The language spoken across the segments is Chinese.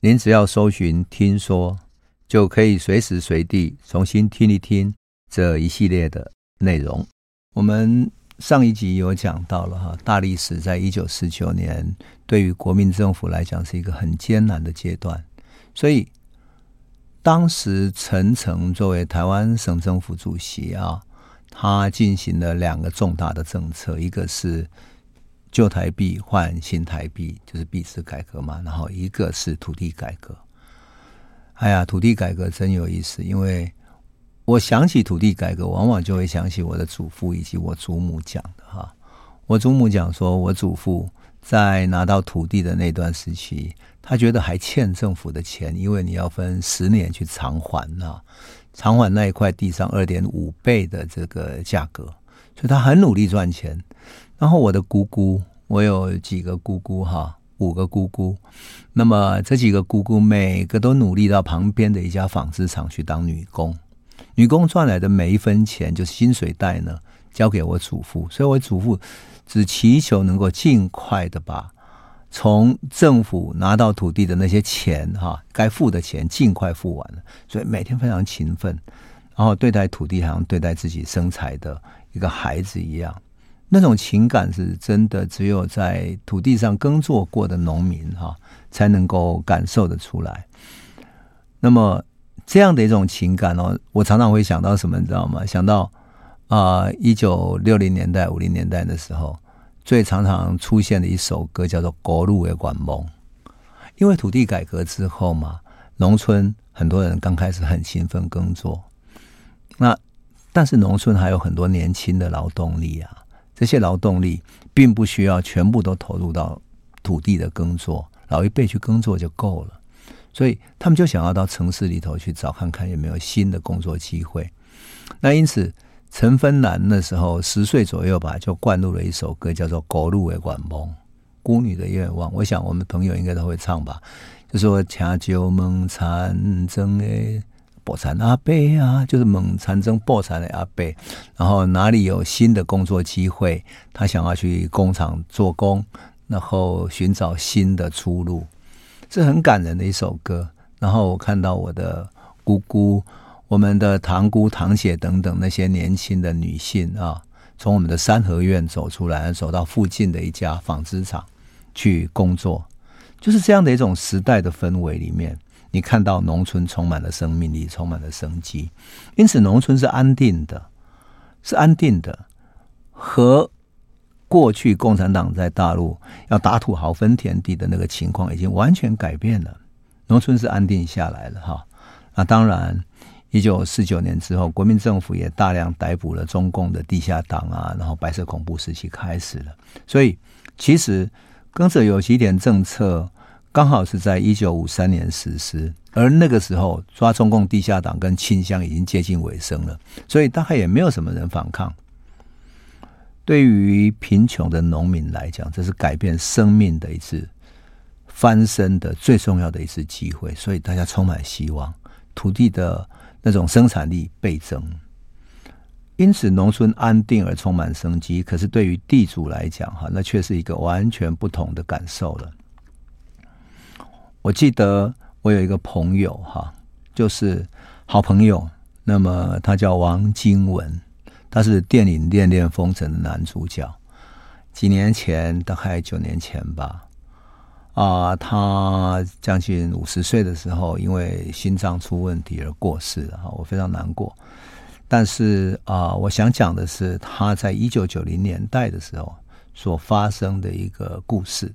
您只要搜寻“听说”，就可以随时随地重新听一听这一系列的内容。我们上一集有讲到了哈，大历史在一九四九年对于国民政府来讲是一个很艰难的阶段，所以当时陈诚作为台湾省政府主席啊，他进行了两个重大的政策，一个是。旧台币换新台币，就是币制改革嘛。然后一个是土地改革。哎呀，土地改革真有意思，因为我想起土地改革，往往就会想起我的祖父以及我祖母讲的哈。我祖母讲说，我祖父在拿到土地的那段时期，他觉得还欠政府的钱，因为你要分十年去偿还呐，偿还那一块地上二点五倍的这个价格，所以他很努力赚钱。然后我的姑姑，我有几个姑姑哈，五个姑姑。那么这几个姑姑每个都努力到旁边的一家纺织厂去当女工，女工赚来的每一分钱就是薪水袋呢，交给我祖父。所以我祖父只祈求能够尽快的把从政府拿到土地的那些钱哈，该付的钱尽快付完了。所以每天非常勤奋，然后对待土地好像对待自己生财的一个孩子一样。那种情感是真的，只有在土地上耕作过的农民哈，才能够感受得出来。那么这样的一种情感哦，我常常会想到什么，你知道吗？想到啊，一九六零年代、五零年代的时候，最常常出现的一首歌叫做《国路的管梦》，因为土地改革之后嘛，农村很多人刚开始很勤奋耕作，那但是农村还有很多年轻的劳动力啊。这些劳动力并不需要全部都投入到土地的耕作，老一辈去耕作就够了，所以他们就想要到城市里头去找看看有没有新的工作机会。那因此，陈芬兰那时候十岁左右吧，就灌入了一首歌，叫做《狗路为管梦》，孤女的愿望。我想我们朋友应该都会唱吧，就说“请就问残争诶”。破产阿伯啊，就是猛产生破产的阿伯，然后哪里有新的工作机会，他想要去工厂做工，然后寻找新的出路，是很感人的一首歌。然后我看到我的姑姑、我们的堂姑、堂姐等等那些年轻的女性啊，从我们的三合院走出来，走到附近的一家纺织厂去工作，就是这样的一种时代的氛围里面。你看到农村充满了生命力，充满了生机，因此农村是安定的，是安定的，和过去共产党在大陆要打土豪分田地的那个情况已经完全改变了。农村是安定下来了哈。那当然，一九四九年之后，国民政府也大量逮捕了中共的地下党啊，然后白色恐怖时期开始了。所以，其实耕者有其田政策。刚好是在一九五三年实施，而那个时候抓中共地下党跟清乡已经接近尾声了，所以大概也没有什么人反抗。对于贫穷的农民来讲，这是改变生命的一次翻身的最重要的一次机会，所以大家充满希望，土地的那种生产力倍增，因此农村安定而充满生机。可是对于地主来讲，哈，那却是一个完全不同的感受了。我记得我有一个朋友哈，就是好朋友。那么他叫王金文，他是电影《恋恋风尘》的男主角。几年前，大概九年前吧，啊，他将近五十岁的时候，因为心脏出问题而过世了哈，我非常难过。但是啊，我想讲的是他在一九九零年代的时候所发生的一个故事。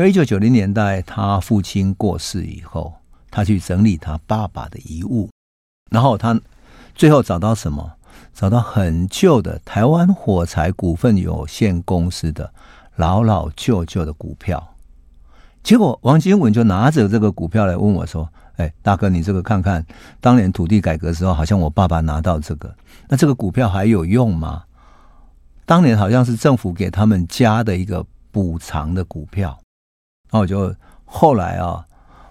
因为一九九零年代，他父亲过世以后，他去整理他爸爸的遗物，然后他最后找到什么？找到很旧的台湾火柴股份有限公司的老老旧旧的股票。结果王金文就拿着这个股票来问我说：“哎，大哥，你这个看看，当年土地改革的时候，好像我爸爸拿到这个，那这个股票还有用吗？当年好像是政府给他们家的一个补偿的股票，然后我就后来啊，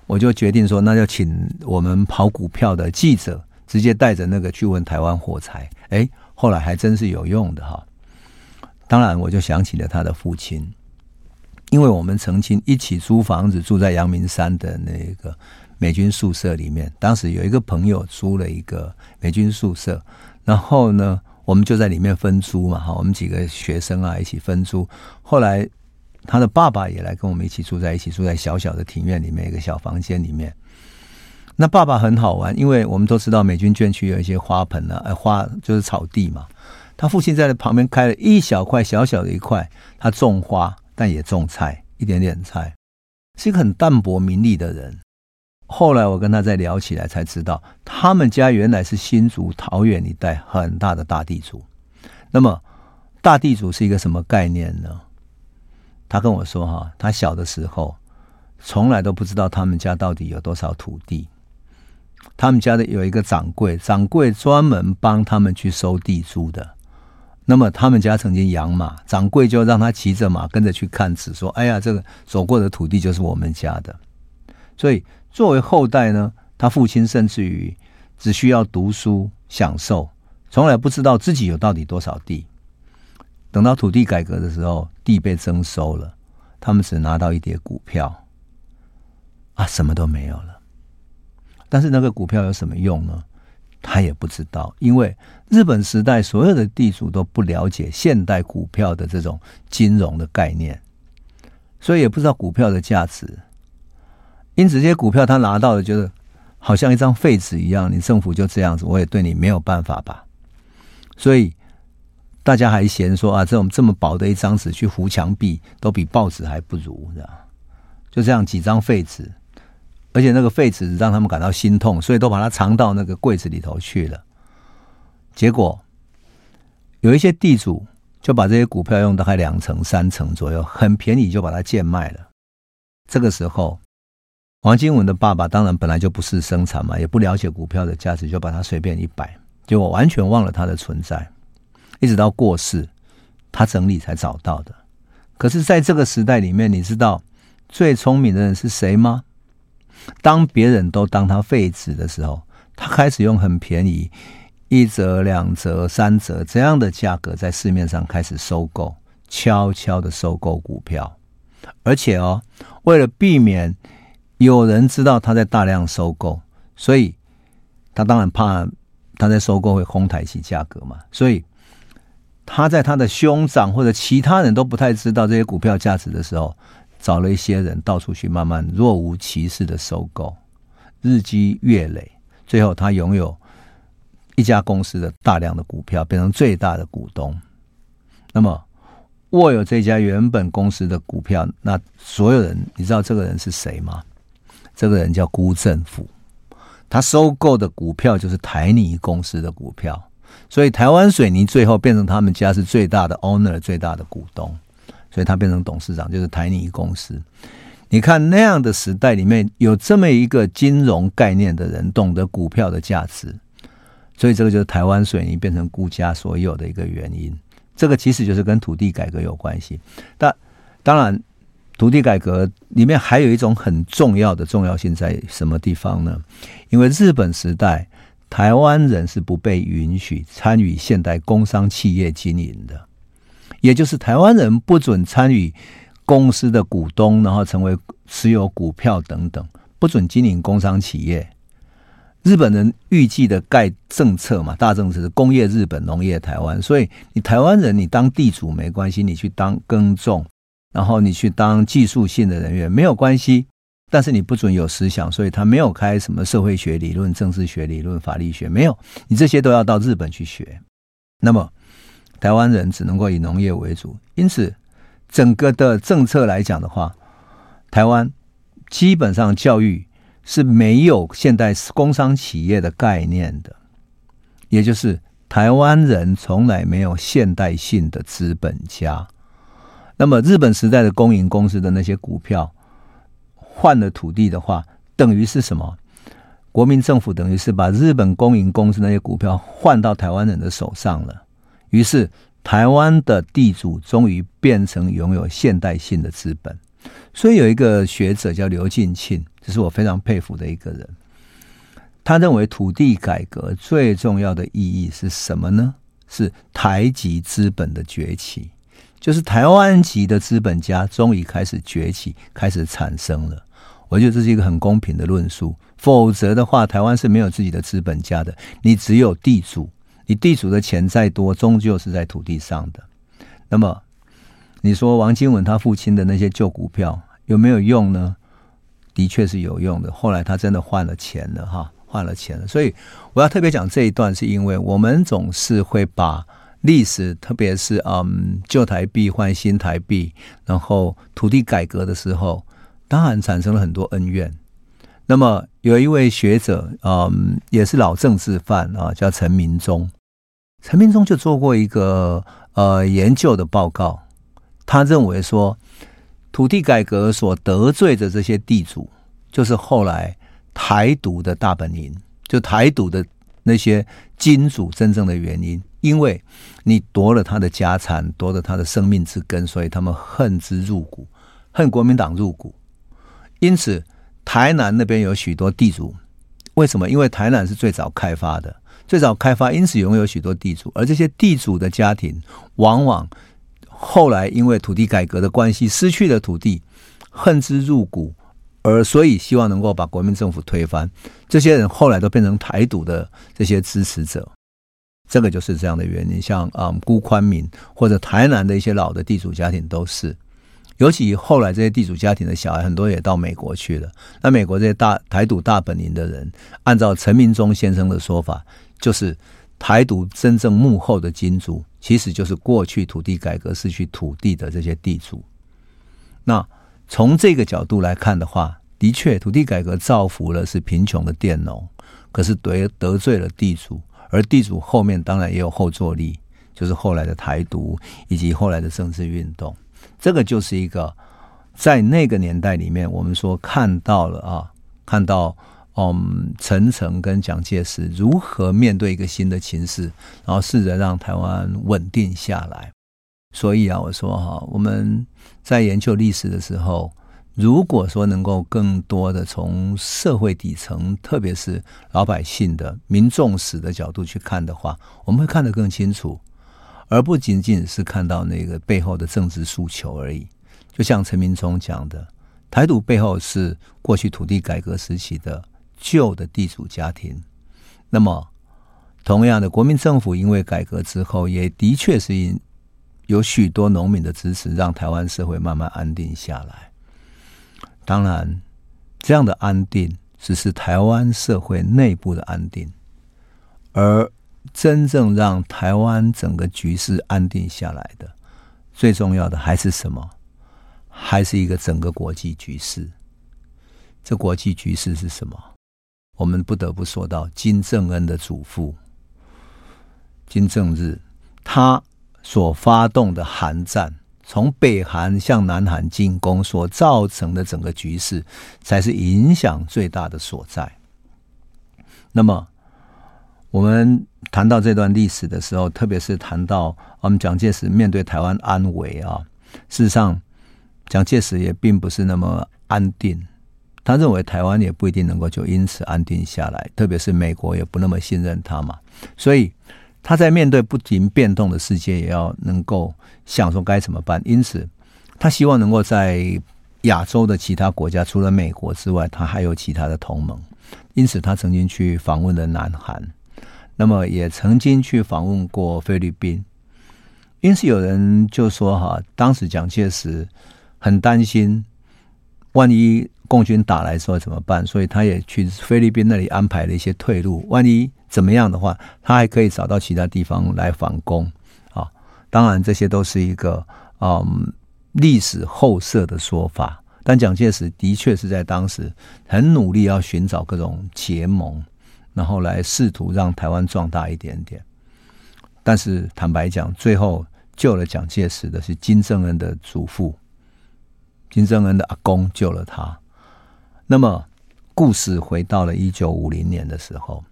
我就决定说，那就请我们跑股票的记者直接带着那个去问台湾火柴，哎，后来还真是有用的哈。当然，我就想起了他的父亲，因为我们曾经一起租房子，住在阳明山的那个。美军宿舍里面，当时有一个朋友租了一个美军宿舍，然后呢，我们就在里面分租嘛，哈，我们几个学生啊一起分租。后来他的爸爸也来跟我们一起住在一起，住在小小的庭院里面一个小房间里面。那爸爸很好玩，因为我们都知道美军眷区有一些花盆啊，呃，花就是草地嘛。他父亲在旁边开了一小块小小的一块，他种花，但也种菜，一点点菜，是一个很淡泊名利的人。后来我跟他再聊起来，才知道他们家原来是新竹桃园一带很大的大地主。那么大地主是一个什么概念呢？他跟我说：“哈，他小的时候从来都不知道他们家到底有多少土地。他们家的有一个掌柜，掌柜专门帮他们去收地租的。那么他们家曾经养马，掌柜就让他骑着马跟着去看纸，说：‘哎呀，这个走过的土地就是我们家的。’所以。”作为后代呢，他父亲甚至于只需要读书享受，从来不知道自己有到底多少地。等到土地改革的时候，地被征收了，他们只拿到一叠股票，啊，什么都没有了。但是那个股票有什么用呢？他也不知道，因为日本时代所有的地主都不了解现代股票的这种金融的概念，所以也不知道股票的价值。因此，这些股票他拿到的，就是好像一张废纸一样。你政府就这样子，我也对你没有办法吧。所以大家还嫌说啊，这种这么薄的一张纸去糊墙壁，都比报纸还不如，是吧？就这样几张废纸，而且那个废纸让他们感到心痛，所以都把它藏到那个柜子里头去了。结果有一些地主就把这些股票用大概两成、三成左右，很便宜就把它贱卖了。这个时候。黄金文的爸爸当然本来就不是生产嘛，也不了解股票的价值，就把它随便一摆，结果完全忘了它的存在，一直到过世，他整理才找到的。可是，在这个时代里面，你知道最聪明的人是谁吗？当别人都当他废纸的时候，他开始用很便宜，一折、两折、三折这样的价格在市面上开始收购，悄悄的收购股票，而且哦，为了避免。有人知道他在大量收购，所以他当然怕他在收购会哄抬起价格嘛。所以他在他的兄长或者其他人都不太知道这些股票价值的时候，找了一些人到处去慢慢若无其事的收购，日积月累，最后他拥有一家公司的大量的股票，变成最大的股东。那么握有这家原本公司的股票，那所有人，你知道这个人是谁吗？这个人叫辜振甫，他收购的股票就是台泥公司的股票，所以台湾水泥最后变成他们家是最大的 owner，最大的股东，所以他变成董事长，就是台泥公司。你看那样的时代里面有这么一个金融概念的人，懂得股票的价值，所以这个就是台湾水泥变成顾家所有的一个原因。这个其实就是跟土地改革有关系，但当然。土地改革里面还有一种很重要的重要性在什么地方呢？因为日本时代，台湾人是不被允许参与现代工商企业经营的，也就是台湾人不准参与公司的股东，然后成为持有股票等等，不准经营工商企业。日本人预计的盖政策嘛，大政策是工业日本，农业台湾，所以你台湾人你当地主没关系，你去当耕种。然后你去当技术性的人员没有关系，但是你不准有思想，所以他没有开什么社会学理论、政治学理论、法律学，没有，你这些都要到日本去学。那么台湾人只能够以农业为主，因此整个的政策来讲的话，台湾基本上教育是没有现代工商企业的概念的，也就是台湾人从来没有现代性的资本家。那么日本时代的公营公司的那些股票换了土地的话，等于是什么？国民政府等于是把日本公营公司那些股票换到台湾人的手上了，于是台湾的地主终于变成拥有现代性的资本。所以有一个学者叫刘进庆，这是我非常佩服的一个人。他认为土地改革最重要的意义是什么呢？是台籍资本的崛起，就是台湾籍的资本家终于开始崛起，开始产生了。我觉得这是一个很公平的论述。否则的话，台湾是没有自己的资本家的。你只有地主，你地主的钱再多，终究是在土地上的。那么，你说王金文他父亲的那些旧股票有没有用呢？的确是有用的。后来他真的换了钱了，哈，换了钱了。所以我要特别讲这一段，是因为我们总是会把历史，特别是嗯旧台币换新台币，然后土地改革的时候，当然产生了很多恩怨。那么有一位学者，嗯，也是老政治犯啊，叫陈明忠。陈明忠就做过一个呃研究的报告。他认为说，土地改革所得罪的这些地主，就是后来台独的大本营，就台独的那些金主真正的原因，因为你夺了他的家产，夺了他的生命之根，所以他们恨之入骨，恨国民党入骨。因此，台南那边有许多地主，为什么？因为台南是最早开发的，最早开发，因此拥有许多地主，而这些地主的家庭往往。后来因为土地改革的关系，失去了土地，恨之入骨，而所以希望能够把国民政府推翻。这些人后来都变成台独的这些支持者，这个就是这样的原因。像啊、嗯，辜宽敏或者台南的一些老的地主家庭都是，尤其后来这些地主家庭的小孩很多也到美国去了。那美国这些大台独大本营的人，按照陈明忠先生的说法，就是。台独真正幕后的金主，其实就是过去土地改革失去土地的这些地主。那从这个角度来看的话，的确土地改革造福了是贫穷的佃农，可是得得罪了地主，而地主后面当然也有后坐力，就是后来的台独以及后来的政治运动。这个就是一个在那个年代里面，我们说看到了啊，看到。嗯，陈诚跟蒋介石如何面对一个新的情势，然后试着让台湾稳定下来。所以啊，我说哈，我们在研究历史的时候，如果说能够更多的从社会底层，特别是老百姓的民众史的角度去看的话，我们会看得更清楚，而不仅仅是看到那个背后的政治诉求而已。就像陈明忠讲的，台独背后是过去土地改革时期的。旧的地主家庭，那么同样的，国民政府因为改革之后，也的确是因有许多农民的支持，让台湾社会慢慢安定下来。当然，这样的安定只是台湾社会内部的安定，而真正让台湾整个局势安定下来的，最重要的还是什么？还是一个整个国际局势。这国际局势是什么？我们不得不说到金正恩的祖父金正日，他所发动的韩战，从北韩向南韩进攻所造成的整个局势，才是影响最大的所在。那么，我们谈到这段历史的时候，特别是谈到我们蒋介石面对台湾安危啊，事实上，蒋介石也并不是那么安定。他认为台湾也不一定能够就因此安定下来，特别是美国也不那么信任他嘛，所以他在面对不停变动的世界，也要能够想说该怎么办。因此，他希望能够在亚洲的其他国家，除了美国之外，他还有其他的同盟。因此，他曾经去访问了南韩，那么也曾经去访问过菲律宾。因此，有人就说：“哈，当时蒋介石很担心，万一……”共军打来说怎么办？所以他也去菲律宾那里安排了一些退路。万一怎么样的话，他还可以找到其他地方来反攻。啊，当然这些都是一个嗯历史后设的说法。但蒋介石的确是在当时很努力要寻找各种结盟，然后来试图让台湾壮大一点点。但是坦白讲，最后救了蒋介石的是金正恩的祖父，金正恩的阿公救了他。那么，故事回到了一九五零年的时候，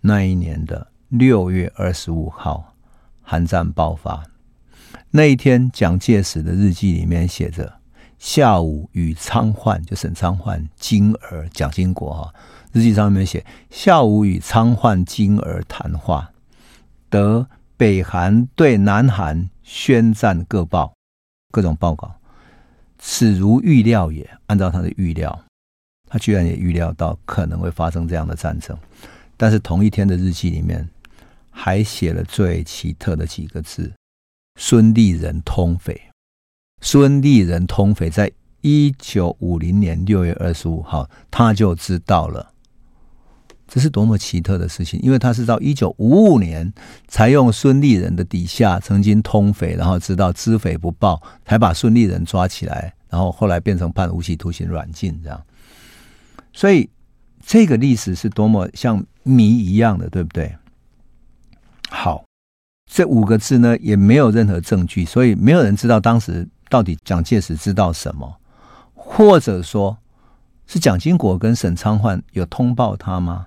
那一年的六月二十五号，韩战爆发。那一天，蒋介石的日记里面写着：“下午与昌焕，就沈昌焕、金儿、蒋经国哈，日记上面写下午与昌焕、金儿谈话，得北韩对南韩宣战各报，各种报告，此如预料也。按照他的预料。”他居然也预料到可能会发生这样的战争，但是同一天的日记里面还写了最奇特的几个字：“孙立人通匪。”孙立人通匪，在一九五零年六月二十五号，他就知道了，这是多么奇特的事情！因为他是到一九五五年才用孙立人的底下曾经通匪，然后知道知匪不报，才把孙立人抓起来，然后后来变成判无期徒刑软禁这样。所以，这个历史是多么像谜一样的，对不对？好，这五个字呢，也没有任何证据，所以没有人知道当时到底蒋介石知道什么，或者说，是蒋经国跟沈昌焕有通报他吗？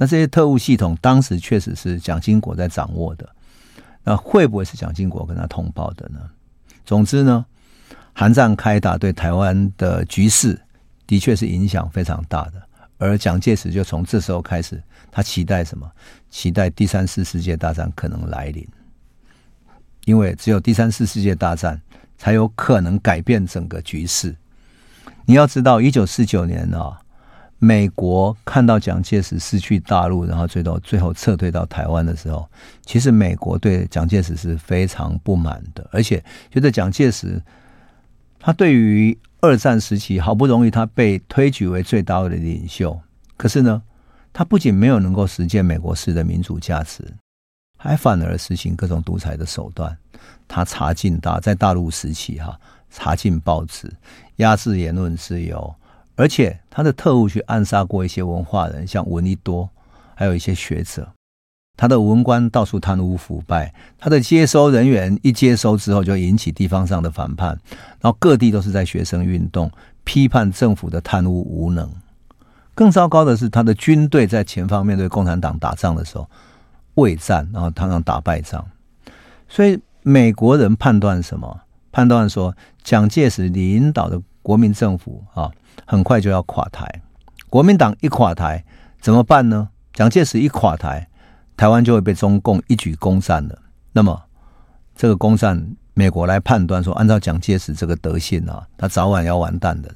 那这些特务系统当时确实是蒋经国在掌握的，那会不会是蒋经国跟他通报的呢？总之呢，韩战开打对台湾的局势。的确是影响非常大的，而蒋介石就从这时候开始，他期待什么？期待第三次世界大战可能来临，因为只有第三次世界大战才有可能改变整个局势。你要知道，一九四九年啊，美国看到蒋介石失去大陆，然后最后最后撤退到台湾的时候，其实美国对蒋介石是非常不满的，而且觉得蒋介石他对于。二战时期，好不容易他被推举为最大的领袖，可是呢，他不仅没有能够实践美国式的民主价值，还反而实行各种独裁的手段。他查禁大，在大陆时期哈，查禁报纸，压制言论自由，而且他的特务去暗杀过一些文化人，像闻一多，还有一些学者。他的文官到处贪污腐败，他的接收人员一接收之后就引起地方上的反叛，然后各地都是在学生运动，批判政府的贪污无能。更糟糕的是，他的军队在前方面对共产党打仗的时候畏战，然后常常打败仗。所以美国人判断什么？判断说蒋介石领导的国民政府啊，很快就要垮台。国民党一垮台怎么办呢？蒋介石一垮台。台湾就会被中共一举攻占了。那么，这个攻占，美国来判断说，按照蒋介石这个德性啊，他早晚要完蛋的。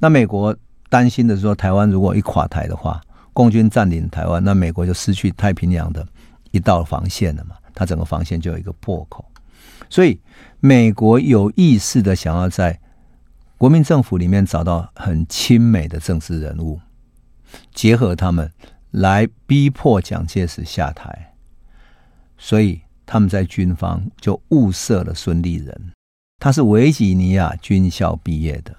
那美国担心的是说，台湾如果一垮台的话，共军占领台湾，那美国就失去太平洋的一道防线了嘛。它整个防线就有一个破口。所以，美国有意识的想要在国民政府里面找到很亲美的政治人物，结合他们。来逼迫蒋介石下台，所以他们在军方就物色了孙立人，他是维吉尼亚军校毕业的；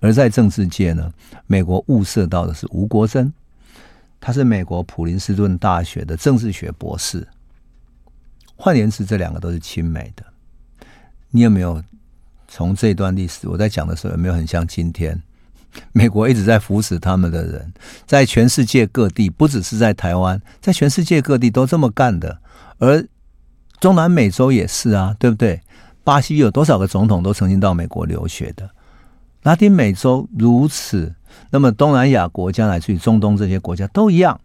而在政治界呢，美国物色到的是吴国桢，他是美国普林斯顿大学的政治学博士。换言之，这两个都是亲美的。你有没有从这段历史我在讲的时候，有没有很像今天？美国一直在扶持他们的人，在全世界各地，不只是在台湾，在全世界各地都这么干的。而中南美洲也是啊，对不对？巴西有多少个总统都曾经到美国留学的？拉丁美洲如此，那么东南亚国家乃至于中东这些国家都一样，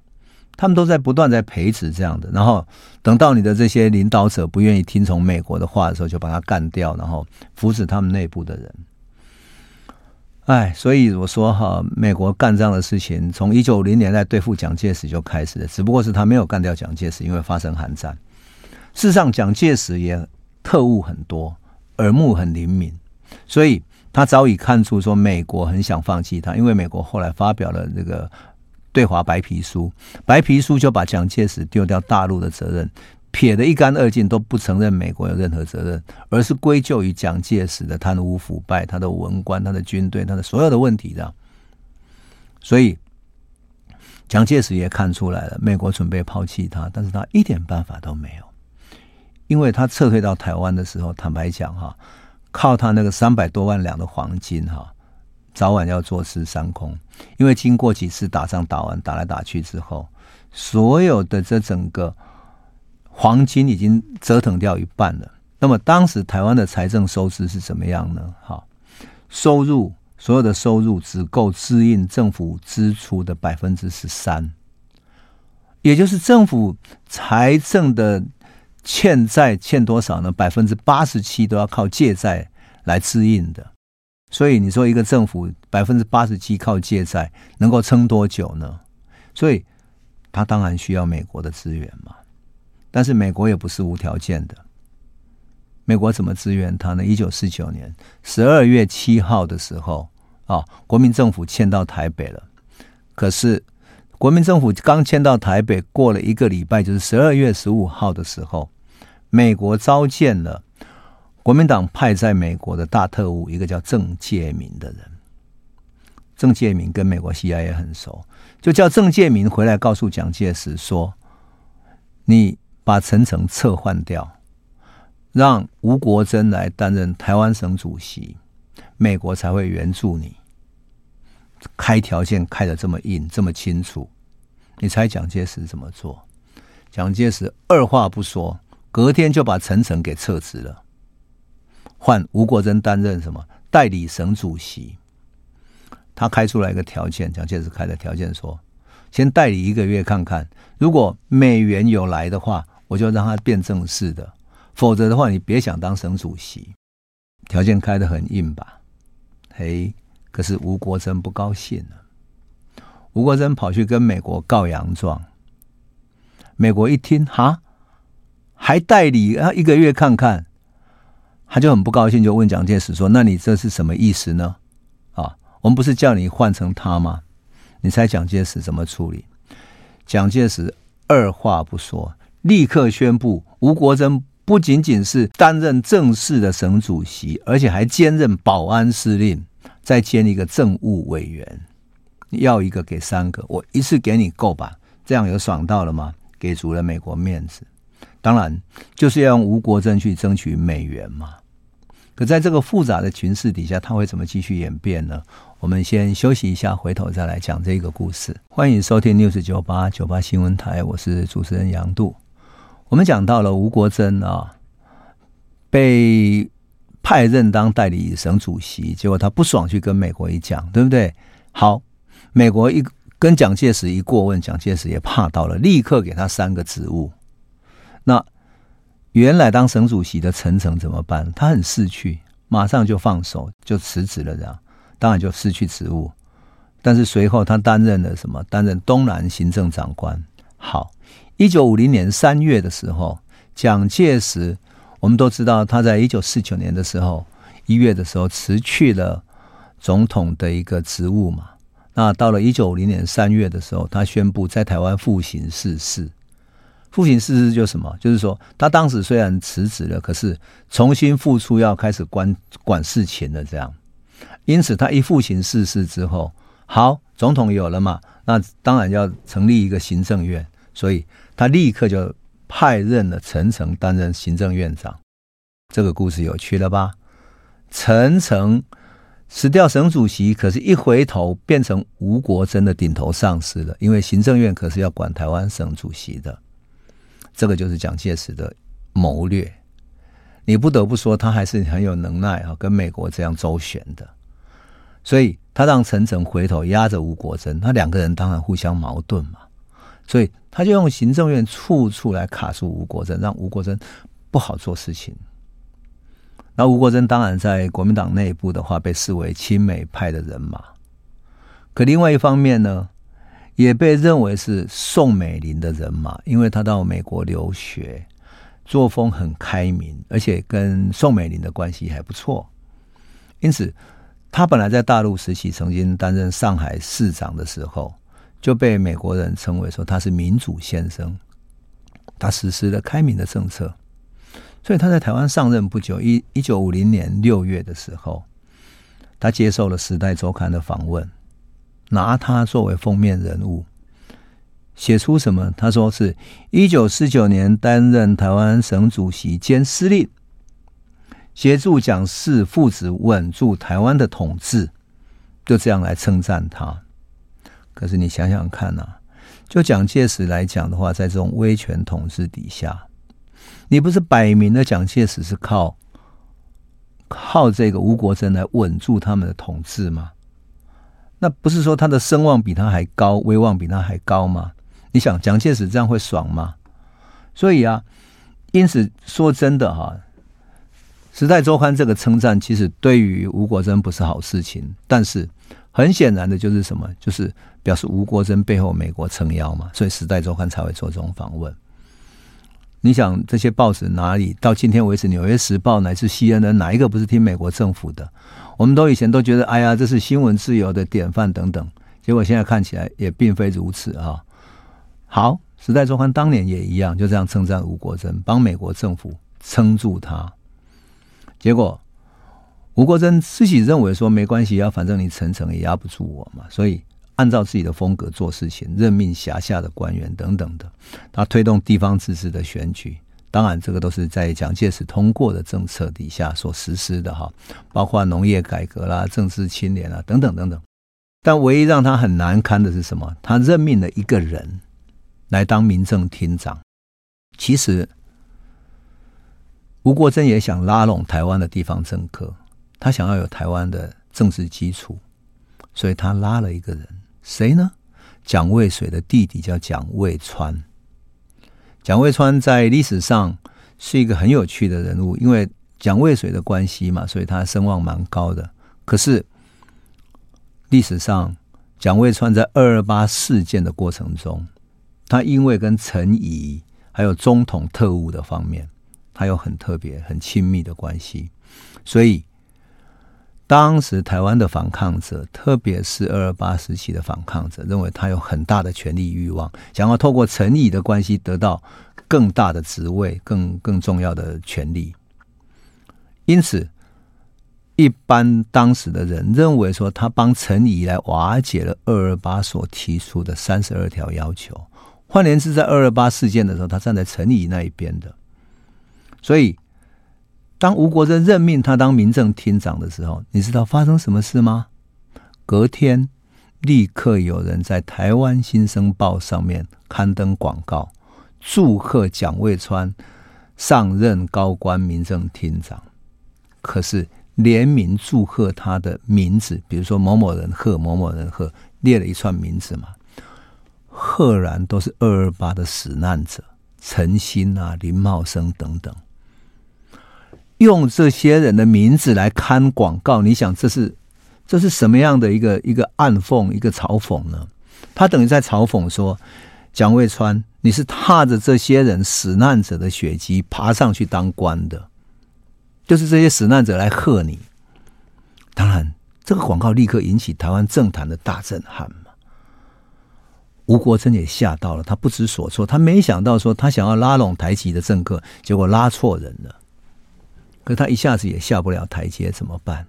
他们都在不断在培植这样的。然后等到你的这些领导者不愿意听从美国的话的时候，就把他干掉，然后扶持他们内部的人。哎，所以我说哈，美国干这样的事情，从一九五零年代对付蒋介石就开始了，只不过是他没有干掉蒋介石，因为发生寒战。事实上，蒋介石也特务很多，耳目很灵敏，所以他早已看出说美国很想放弃他，因为美国后来发表了这个对华白皮书，白皮书就把蒋介石丢掉大陆的责任。撇得一干二净，都不承认美国有任何责任，而是归咎于蒋介石的贪污腐败、他的文官、他的军队、他的所有的问题，的。所以，蒋介石也看出来了，美国准备抛弃他，但是他一点办法都没有，因为他撤退到台湾的时候，坦白讲哈，靠他那个三百多万两的黄金哈，早晚要坐吃山空，因为经过几次打仗打完打来打去之后，所有的这整个黄金已经折腾掉一半了。那么当时台湾的财政收支是怎么样呢？好，收入所有的收入只够支应政府支出的百分之十三，也就是政府财政的欠债欠多少呢？百分之八十七都要靠借债来支应的。所以你说一个政府百分之八十七靠借债能够撑多久呢？所以他当然需要美国的资源嘛。但是美国也不是无条件的。美国怎么支援他呢？一九四九年十二月七号的时候，啊，国民政府迁到台北了。可是国民政府刚迁到台北，过了一个礼拜，就是十二月十五号的时候，美国召见了国民党派在美国的大特务，一个叫郑介民的人。郑介民跟美国 CIA 很熟，就叫郑介民回来告诉蒋介石说：“你把陈诚撤换掉。”让吴国桢来担任台湾省主席，美国才会援助你。开条件开得这么硬，这么清楚，你猜蒋介石怎么做？蒋介石二话不说，隔天就把陈诚给撤职了，换吴国桢担任什么代理省主席。他开出来一个条件，蒋介石开的条件说：先代理一个月看看，如果美元有来的话，我就让他变正式的。否则的话，你别想当省主席。条件开得很硬吧？嘿，可是吴国桢不高兴了。吴国桢跑去跟美国告洋状。美国一听，哈，还代理啊？一个月看看，他就很不高兴，就问蒋介石说：“那你这是什么意思呢？”啊，我们不是叫你换成他吗？你猜蒋介石怎么处理？蒋介石二话不说，立刻宣布吴国桢。不仅仅是担任正式的省主席，而且还兼任保安司令，再兼一个政务委员。要一个给三个，我一次给你够吧？这样有爽到了吗？给足了美国面子。当然，就是要用吴国楨去争取美元嘛。可在这个复杂的情势底下，他会怎么继续演变呢？我们先休息一下，回头再来讲这个故事。欢迎收听 News 九八九八新闻台，我是主持人杨度。我们讲到了吴国楨啊，被派任当代理省主席，结果他不爽，去跟美国一讲，对不对？好，美国一跟蒋介石一过问，蒋介石也怕到了，立刻给他三个职务。那原来当省主席的陈诚怎么办？他很逝去，马上就放手，就辞职了，这样当然就失去职务。但是随后他担任了什么？担任东南行政长官。好。一九五零年三月的时候，蒋介石，我们都知道他在一九四九年的时候一月的时候辞去了总统的一个职务嘛。那到了一九五零年三月的时候，他宣布在台湾复行视事。复行视事就什么？就是说他当时虽然辞职了，可是重新复出要开始管管事情了。这样，因此他一复行视事之后，好，总统有了嘛，那当然要成立一个行政院，所以。他立刻就派任了陈诚担任行政院长，这个故事有趣了吧？陈诚辞掉省主席，可是一回头变成吴国楨的顶头上司了，因为行政院可是要管台湾省主席的，这个就是蒋介石的谋略。你不得不说，他还是很有能耐啊，跟美国这样周旋的，所以他让陈诚回头压着吴国楨，他两个人当然互相矛盾嘛。所以他就用行政院处处来卡住吴国楨，让吴国楨不好做事情。那吴国楨当然在国民党内部的话，被视为亲美派的人马。可另外一方面呢，也被认为是宋美龄的人马，因为他到美国留学，作风很开明，而且跟宋美龄的关系还不错。因此，他本来在大陆时期曾经担任上海市长的时候。就被美国人称为说他是民主先生，他实施了开明的政策，所以他在台湾上任不久，一一九五零年六月的时候，他接受了《时代周刊》的访问，拿他作为封面人物，写出什么？他说是一九四九年担任台湾省主席兼司令，协助蒋氏父子稳住台湾的统治。就这样来称赞他。可是你想想看呐、啊，就蒋介石来讲的话，在这种威权统治底下，你不是摆明了蒋介石是靠靠这个吴国楨来稳住他们的统治吗？那不是说他的声望比他还高，威望比他还高吗？你想蒋介石这样会爽吗？所以啊，因此说真的哈、《时代周刊》这个称赞其实对于吴国珍不是好事情，但是。很显然的就是什么？就是表示吴国珍背后美国撑腰嘛，所以《时代周刊》才会做这种访问。你想这些报纸哪里到今天为止，《纽约时报》乃至 CNN 哪一个不是听美国政府的？我们都以前都觉得，哎呀，这是新闻自由的典范等等。结果现在看起来也并非如此啊。好，《时代周刊》当年也一样，就这样称赞吴国珍，帮美国政府撑住他。结果。吴国珍自己认为说没关系啊，反正你层层也压不住我嘛，所以按照自己的风格做事情，任命辖下的官员等等的，他推动地方自治的选举，当然这个都是在蒋介石通过的政策底下所实施的哈，包括农业改革啦、政治清廉啊等等等等。但唯一让他很难堪的是什么？他任命了一个人来当民政厅长，其实吴国楨也想拉拢台湾的地方政客。他想要有台湾的政治基础，所以他拉了一个人，谁呢？蒋渭水的弟弟叫蒋渭川。蒋渭川在历史上是一个很有趣的人物，因为蒋渭水的关系嘛，所以他声望蛮高的。可是历史上，蒋渭川在二二八事件的过程中，他因为跟陈仪还有中统特务的方面，他有很特别、很亲密的关系，所以。当时台湾的反抗者，特别是二二八时期的反抗者，认为他有很大的权力欲望，想要透过陈仪的关系得到更大的职位、更更重要的权力。因此，一般当时的人认为说，他帮陈仪来瓦解了二二八所提出的三十二条要求。换言之，在二二八事件的时候，他站在陈仪那一边的，所以。当吴国楨任命他当民政厅长的时候，你知道发生什么事吗？隔天，立刻有人在《台湾新生报》上面刊登广告，祝贺蒋渭川上任高官民政厅长。可是联名祝贺他的名字，比如说某某人贺某某人贺，列了一串名字嘛，赫然都是二二八的死难者，陈新啊、林茂生等等。用这些人的名字来刊广告，你想这是这是什么样的一个一个暗讽、一个嘲讽呢？他等于在嘲讽说：蒋渭川，你是踏着这些人死难者的血迹爬上去当官的，就是这些死难者来贺你。当然，这个广告立刻引起台湾政坛的大震撼嘛。吴国楨也吓到了，他不知所措，他没想到说他想要拉拢台籍的政客，结果拉错人了。可他一下子也下不了台阶，怎么办？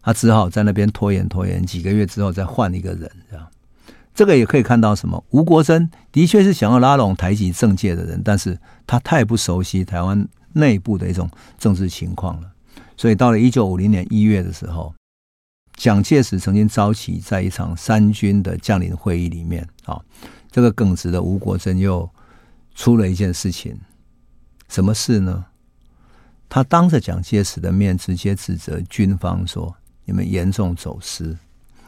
他只好在那边拖延拖延，几个月之后再换一个人，这样。这个也可以看到什么？吴国楨的确是想要拉拢台籍政界的人，但是他太不熟悉台湾内部的一种政治情况了。所以到了一九五零年一月的时候，蒋介石曾经召集在一场三军的将领会议里面，啊，这个耿直的吴国楨又出了一件事情，什么事呢？他当着蒋介石的面直接指责军方说：“你们严重走私，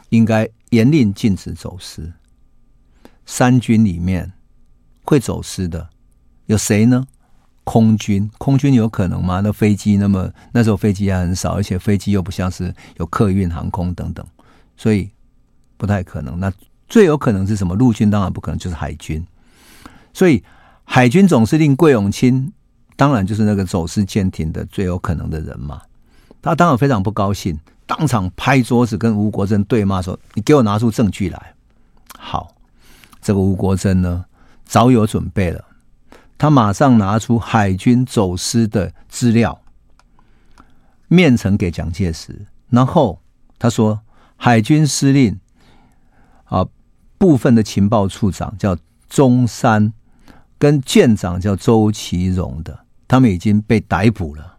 应该严令禁止走私。三军里面会走私的有谁呢？空军，空军有可能吗？那飞机那么那时候飞机还很少，而且飞机又不像是有客运航空等等，所以不太可能。那最有可能是什么？陆军当然不可能，就是海军。所以海军总司令桂永清。”当然就是那个走私舰艇的最有可能的人嘛，他当然非常不高兴，当场拍桌子跟吴国珍对骂说：“你给我拿出证据来！”好，这个吴国珍呢早有准备了，他马上拿出海军走私的资料，面呈给蒋介石，然后他说：“海军司令啊，部分的情报处长叫中山。”跟舰长叫周其荣的，他们已经被逮捕了。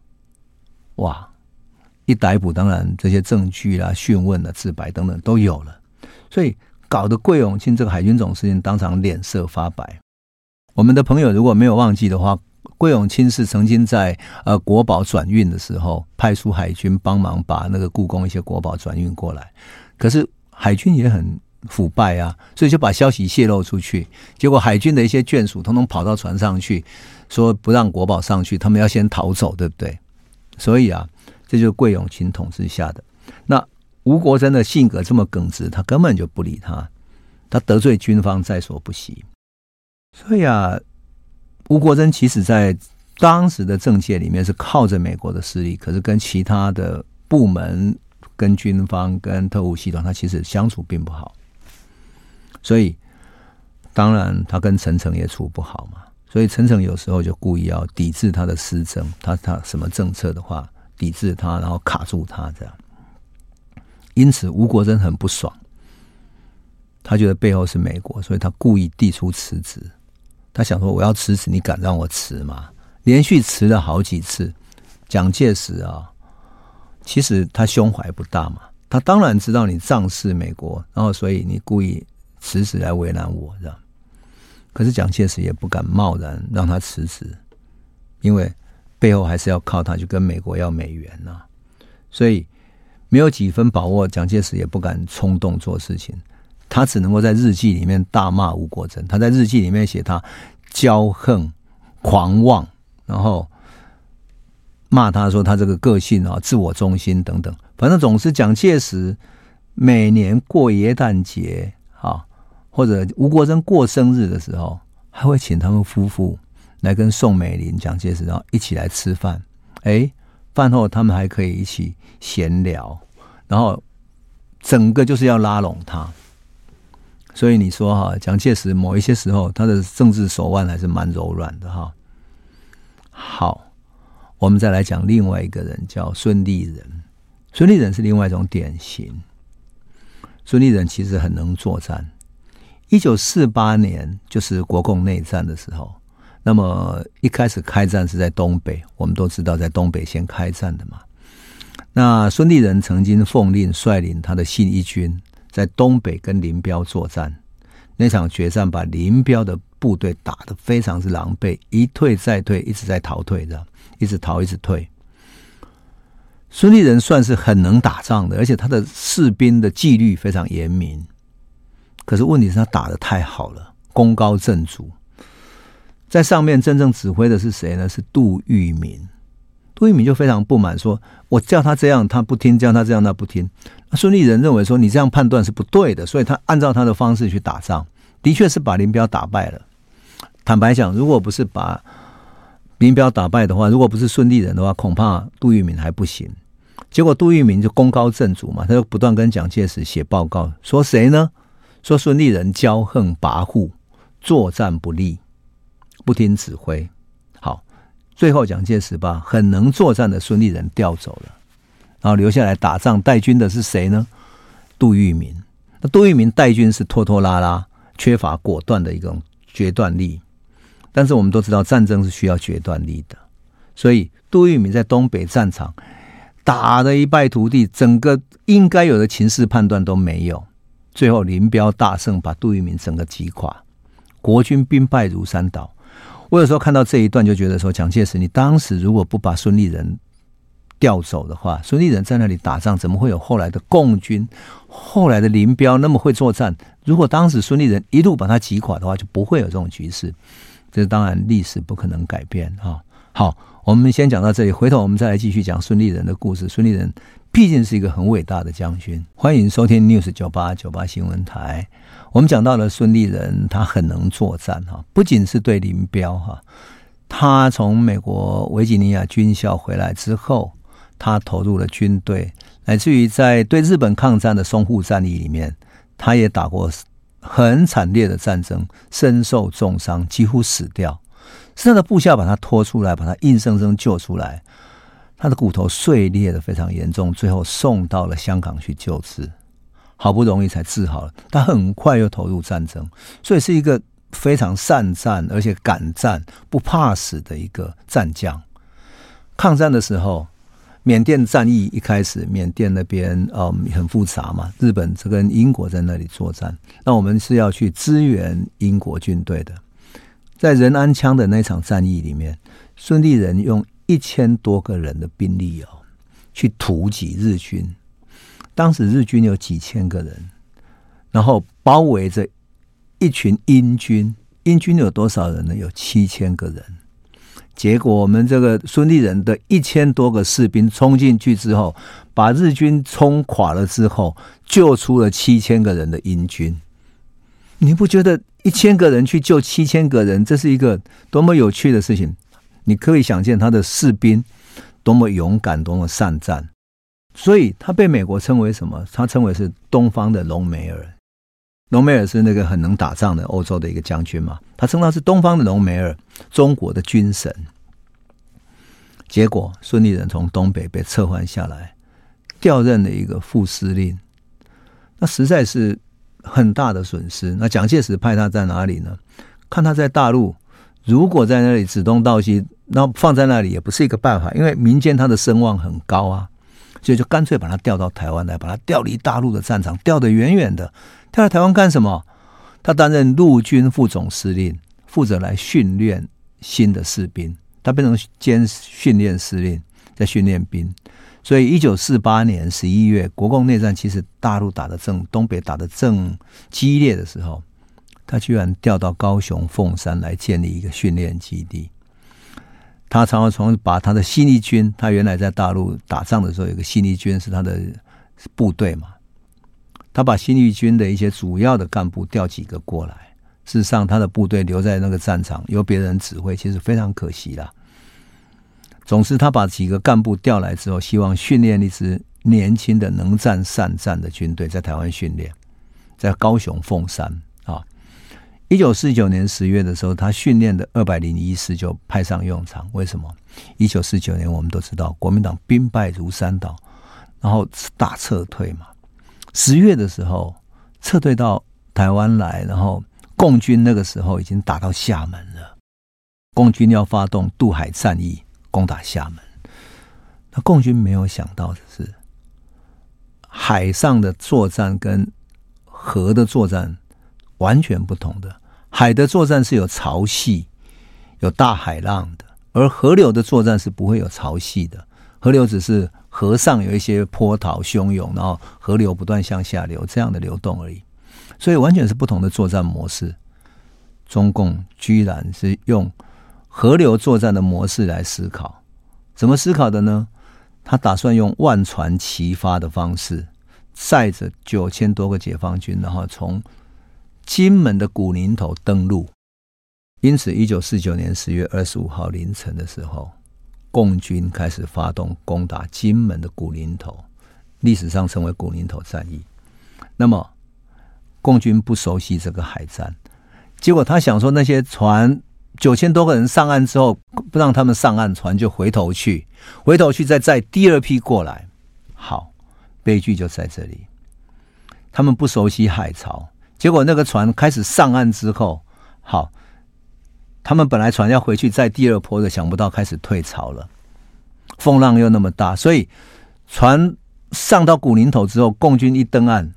哇！一逮捕，当然这些证据啦、讯问啊、自白等等都有了，所以搞得桂永清这个海军总司令当场脸色发白。我们的朋友如果没有忘记的话，桂永清是曾经在呃国宝转运的时候，派出海军帮忙把那个故宫一些国宝转运过来，可是海军也很腐败啊，所以就把消息泄露出去，结果海军的一些眷属通通跑到船上去，说不让国宝上去，他们要先逃走，对不对？所以啊，这就是桂永清统治下的。那吴国珍的性格这么耿直，他根本就不理他，他得罪军方在所不惜。所以啊，吴国珍其实在当时的政界里面是靠着美国的势力，可是跟其他的部门、跟军方、跟特务系统，他其实相处并不好。所以，当然他跟陈诚也处不好嘛。所以陈诚有时候就故意要抵制他的施政，他他什么政策的话，抵制他，然后卡住他这样。因此，吴国楨很不爽，他觉得背后是美国，所以他故意递出辞职。他想说：“我要辞职，你敢让我辞吗？”连续辞了好几次。蒋介石啊，其实他胸怀不大嘛，他当然知道你仗势美国，然后所以你故意。辞职来为难我，这样。可是蒋介石也不敢贸然让他辞职，因为背后还是要靠他去跟美国要美元呐、啊。所以没有几分把握，蒋介石也不敢冲动做事情。他只能够在日记里面大骂吴国桢。他在日记里面写他骄横、狂妄，然后骂他说他这个个性啊、自我中心等等。反正总是蒋介石每年过耶诞节。或者吴国楨过生日的时候，还会请他们夫妇来跟宋美龄、蒋介石，然后一起来吃饭。哎，饭后他们还可以一起闲聊，然后整个就是要拉拢他。所以你说哈，蒋介石某一些时候他的政治手腕还是蛮柔软的哈。好，我们再来讲另外一个人，叫孙立人。孙立人是另外一种典型。孙立人其实很能作战。一九四八年就是国共内战的时候，那么一开始开战是在东北，我们都知道在东北先开战的嘛。那孙立人曾经奉令率领他的信义军在东北跟林彪作战，那场决战把林彪的部队打得非常之狼狈，一退再退，一直在逃退的，一直逃一直退。孙立人算是很能打仗的，而且他的士兵的纪律非常严明。可是问题是，他打的太好了，功高震主。在上面真正指挥的是谁呢？是杜聿明。杜聿明就非常不满，说：“我叫他这样，他不听；叫他这样，他不听。”孙立人认为说：“你这样判断是不对的。”所以他按照他的方式去打仗，的确是把林彪打败了。坦白讲，如果不是把林彪打败的话，如果不是孙立人的话，恐怕杜聿明还不行。结果杜聿明就功高震主嘛，他就不断跟蒋介石写报告，说谁呢？说孙立人骄横跋扈，作战不利，不听指挥。好，最后蒋介石把很能作战的孙立人调走了，然后留下来打仗带军的是谁呢？杜聿明。那杜聿明带军是拖拖拉拉，缺乏果断的一种决断力。但是我们都知道，战争是需要决断力的，所以杜聿明在东北战场打得一败涂地，整个应该有的情势判断都没有。最后，林彪大胜，把杜聿明整个击垮，国军兵败如山倒。我有时候看到这一段，就觉得说，蒋介石，你当时如果不把孙立人调走的话，孙立人在那里打仗，怎么会有后来的共军、后来的林彪那么会作战？如果当时孙立人一路把他击垮的话，就不会有这种局势。这当然历史不可能改变啊。好，我们先讲到这里，回头我们再来继续讲孙立人的故事。孙立人。毕竟是一个很伟大的将军。欢迎收听 News 九八九八新闻台。我们讲到了孙立人，他很能作战哈，不仅是对林彪哈，他从美国维吉尼亚军校回来之后，他投入了军队，乃至于在对日本抗战的淞沪战役里面，他也打过很惨烈的战争，身受重伤，几乎死掉，是他的部下把他拖出来，把他硬生生救出来。他的骨头碎裂的非常严重，最后送到了香港去救治，好不容易才治好了。他很快又投入战争，所以是一个非常善战而且敢战、不怕死的一个战将。抗战的时候，缅甸战役一开始，缅甸那边嗯很复杂嘛，日本这跟英国在那里作战，那我们是要去支援英国军队的。在仁安羌的那场战役里面，孙立人用一千多个人的兵力哦，去突击日军。当时日军有几千个人，然后包围着一群英军，英军有多少人呢？有七千个人。结果我们这个孙立人的一千多个士兵冲进去之后，把日军冲垮了之后，救出了七千个人的英军。你不觉得一千个人去救七千个人，这是一个多么有趣的事情？你可以想见他的士兵多么勇敢，多么善战。所以他被美国称为什么？他称为是东方的隆美尔。隆美尔是那个很能打仗的欧洲的一个将军嘛，他称他是东方的隆美尔，中国的军神。结果孙立人从东北被撤换下来，调任了一个副司令，那实在是很大的损失。那蒋介石派他在哪里呢？看他在大陆，如果在那里指东道西，那放在那里也不是一个办法，因为民间他的声望很高啊，所以就干脆把他调到台湾来，把他调离大陆的战场，调得远远的。他来台湾干什么？他担任陆军副总司令，负责来训练新的士兵。他变成兼训练司令，在训练兵。所以，一九四八年十一月，国共内战其实大陆打得正，东北打得正激烈的时候，他居然调到高雄凤山来建立一个训练基地。他常常从把他的新一军，他原来在大陆打仗的时候，有个新一军是他的部队嘛。他把新一军的一些主要的干部调几个过来，事实上他的部队留在那个战场由别人指挥，其实非常可惜啦。总之，他把几个干部调来之后，希望训练一支年轻的能战善战的军队，在台湾训练，在高雄凤山啊。一九四九年十月的时候，他训练的二百零一师就派上用场。为什么？一九四九年我们都知道，国民党兵败如山倒，然后大撤退嘛。十月的时候撤退到台湾来，然后共军那个时候已经打到厦门了。共军要发动渡海战役攻打厦门，那共军没有想到的是，海上的作战跟河的作战完全不同的。海的作战是有潮汐、有大海浪的，而河流的作战是不会有潮汐的，河流只是。河上有一些波涛汹涌，然后河流不断向下流，这样的流动而已，所以完全是不同的作战模式。中共居然是用河流作战的模式来思考，怎么思考的呢？他打算用万船齐发的方式，载着九千多个解放军，然后从金门的古宁头登陆。因此，一九四九年十月二十五号凌晨的时候。共军开始发动攻打金门的古宁头，历史上称为古宁头战役。那么，共军不熟悉这个海战，结果他想说那些船九千多个人上岸之后，不让他们上岸，船就回头去，回头去再载第二批过来。好，悲剧就在这里。他们不熟悉海潮，结果那个船开始上岸之后，好。他们本来船要回去载第二波的，想不到开始退潮了，风浪又那么大，所以船上到古宁头之后，共军一登岸，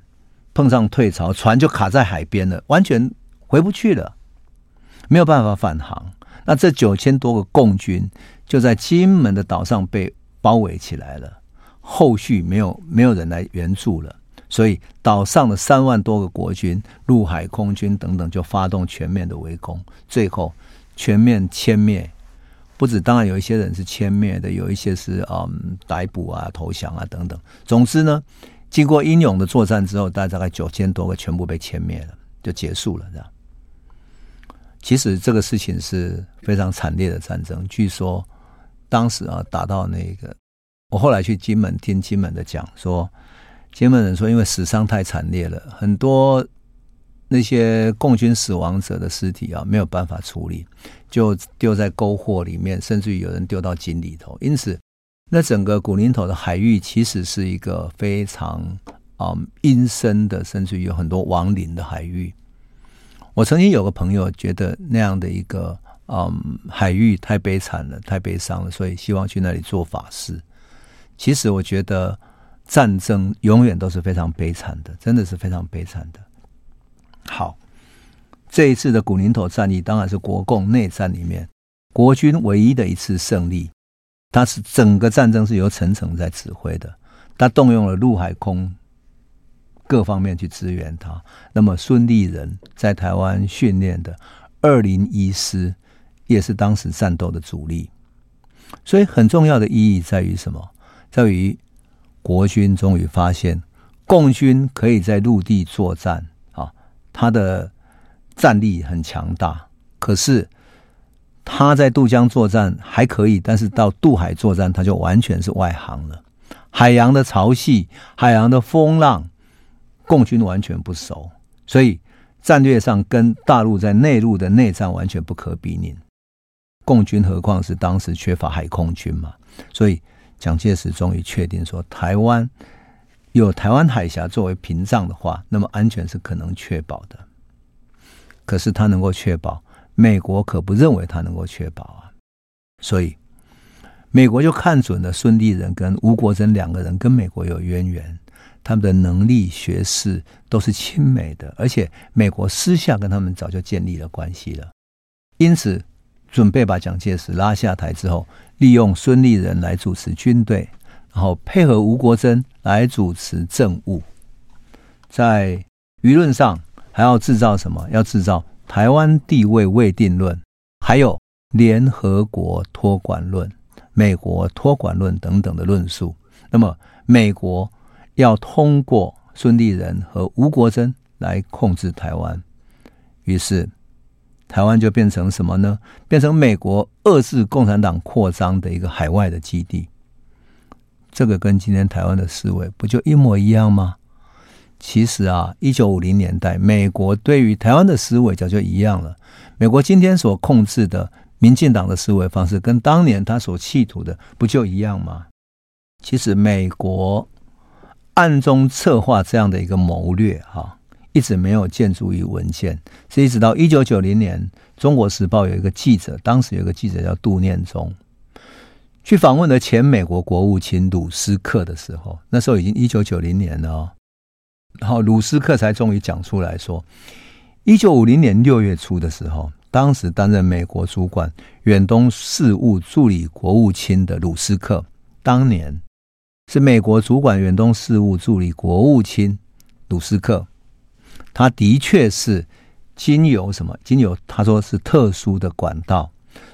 碰上退潮，船就卡在海边了，完全回不去了，没有办法返航。那这九千多个共军就在金门的岛上被包围起来了，后续没有没有人来援助了，所以岛上的三万多个国军、陆海空军等等就发动全面的围攻，最后。全面歼灭，不止，当然有一些人是歼灭的，有一些是嗯逮捕啊、投降啊等等。总之呢，经过英勇的作战之后，大概九千多个全部被歼灭了，就结束了。这样，其实这个事情是非常惨烈的战争。据说当时啊，打到那个，我后来去金门听金门的讲说，金门人说，因为死伤太惨烈了，很多。那些共军死亡者的尸体啊，没有办法处理，就丢在沟壑里面，甚至于有人丢到井里头。因此，那整个古宁头的海域其实是一个非常嗯阴森的，甚至于有很多亡灵的海域。我曾经有个朋友觉得那样的一个嗯海域太悲惨了，太悲伤了，所以希望去那里做法事。其实我觉得战争永远都是非常悲惨的，真的是非常悲惨的。好，这一次的古宁头战役当然是国共内战里面国军唯一的一次胜利。它是整个战争是由陈诚在指挥的，他动用了陆海空各方面去支援他。那么孙立人在台湾训练的二零一师也是当时战斗的主力。所以很重要的意义在于什么？在于国军终于发现共军可以在陆地作战啊，他的战力很强大。可是他在渡江作战还可以，但是到渡海作战，他就完全是外行了。海洋的潮汐、海洋的风浪，共军完全不熟，所以战略上跟大陆在内陆的内战完全不可比拟。共军何况是当时缺乏海空军嘛，所以蒋介石终于确定说，台湾有台湾海峡作为屏障的话，那么安全是可能确保的。可是他能够确保，美国可不认为他能够确保啊，所以美国就看准了孙立人跟吴国桢两个人跟美国有渊源，他们的能力、学识都是亲美的，而且美国私下跟他们早就建立了关系了，因此。准备把蒋介石拉下台之后，利用孙立人来主持军队，然后配合吴国楨来主持政务。在舆论上还要制造什么？要制造台湾地位未定论，还有联合国托管论、美国托管论等等的论述。那么，美国要通过孙立人和吴国楨来控制台湾，于是。台湾就变成什么呢？变成美国遏制共产党扩张的一个海外的基地。这个跟今天台湾的思维不就一模一样吗？其实啊，一九五零年代，美国对于台湾的思维早就一样了。美国今天所控制的民进党的思维方式，跟当年他所企图的不就一样吗？其实美国暗中策划这样的一个谋略，哈。一直没有建筑于文件，是一直到一九九零年，《中国时报》有一个记者，当时有一个记者叫杜念中，去访问了前美国国务卿鲁斯克的时候，那时候已经一九九零年了哦，然后鲁斯克才终于讲出来说，一九五零年六月初的时候，当时担任美国主管远东事务助理国务卿的鲁斯克，当年是美国主管远东事务助理国务卿鲁斯克。他的确是经由什么？经由他说是特殊的管道，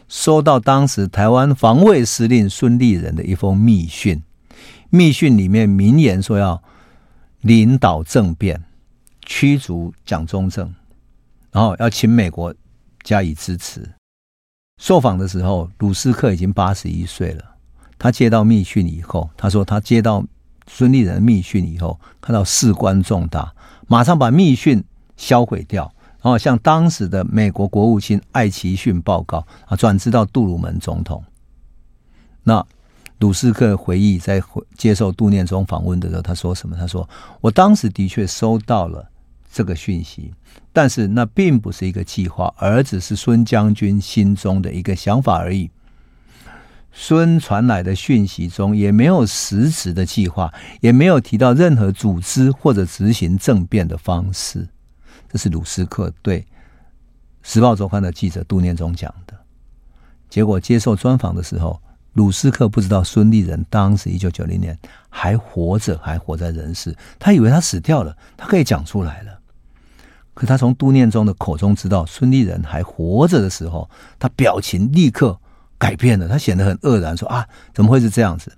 收到当时台湾防卫司令孙立人的一封密讯。密讯里面明言说要领导政变，驱逐蒋中正，然后要请美国加以支持。受访的时候，鲁斯克已经八十一岁了。他接到密讯以后，他说他接到孙立人的密讯以后，看到事关重大。马上把密讯销毁掉，然后向当时的美国国务卿艾奇逊报告啊，转知到杜鲁门总统。那鲁斯克回忆在接受杜念中访问的时候，他说什么？他说：“我当时的确收到了这个讯息，但是那并不是一个计划，而只是孙将军心中的一个想法而已。”孙传来的讯息中也没有实质的计划，也没有提到任何组织或者执行政变的方式。这是鲁斯克对《时报周刊》的记者杜念中讲的。结果接受专访的时候，鲁斯克不知道孙立人当时一九九零年还活着，还活在人世。他以为他死掉了，他可以讲出来了。可他从杜念中的口中知道孙立人还活着的时候，他表情立刻。改变了，他显得很愕然，说：“啊，怎么会是这样子？”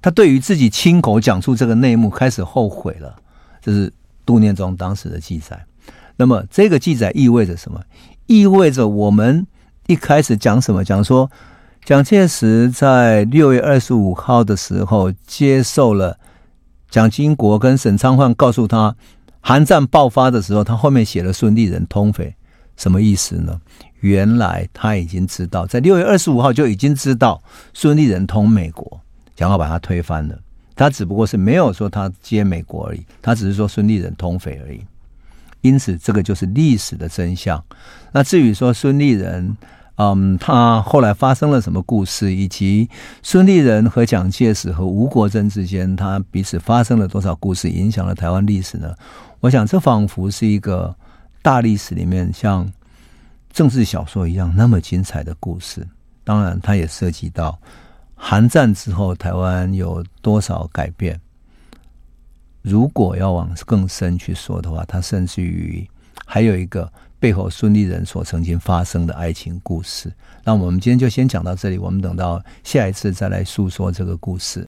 他对于自己亲口讲出这个内幕开始后悔了。这是杜念中当时的记载。那么，这个记载意味着什么？意味着我们一开始讲什么？讲说蒋介石在六月二十五号的时候接受了蒋经国跟沈昌焕告诉他，韩战爆发的时候，他后面写了孙立人通匪，什么意思呢？原来他已经知道，在六月二十五号就已经知道孙立人通美国，想要把他推翻了。他只不过是没有说他接美国而已，他只是说孙立人通匪而已。因此，这个就是历史的真相。那至于说孙立人嗯，他后来发生了什么故事，以及孙立人和蒋介石和吴国桢之间，他彼此发生了多少故事，影响了台湾历史呢？我想，这仿佛是一个大历史里面像政治小说一样那么精彩的故事。当然，它也涉及到韩战之后台湾有多少改变。如果要往更深去说的话，它甚至于还有一个。背后孙立人所曾经发生的爱情故事，那我们今天就先讲到这里，我们等到下一次再来诉说这个故事。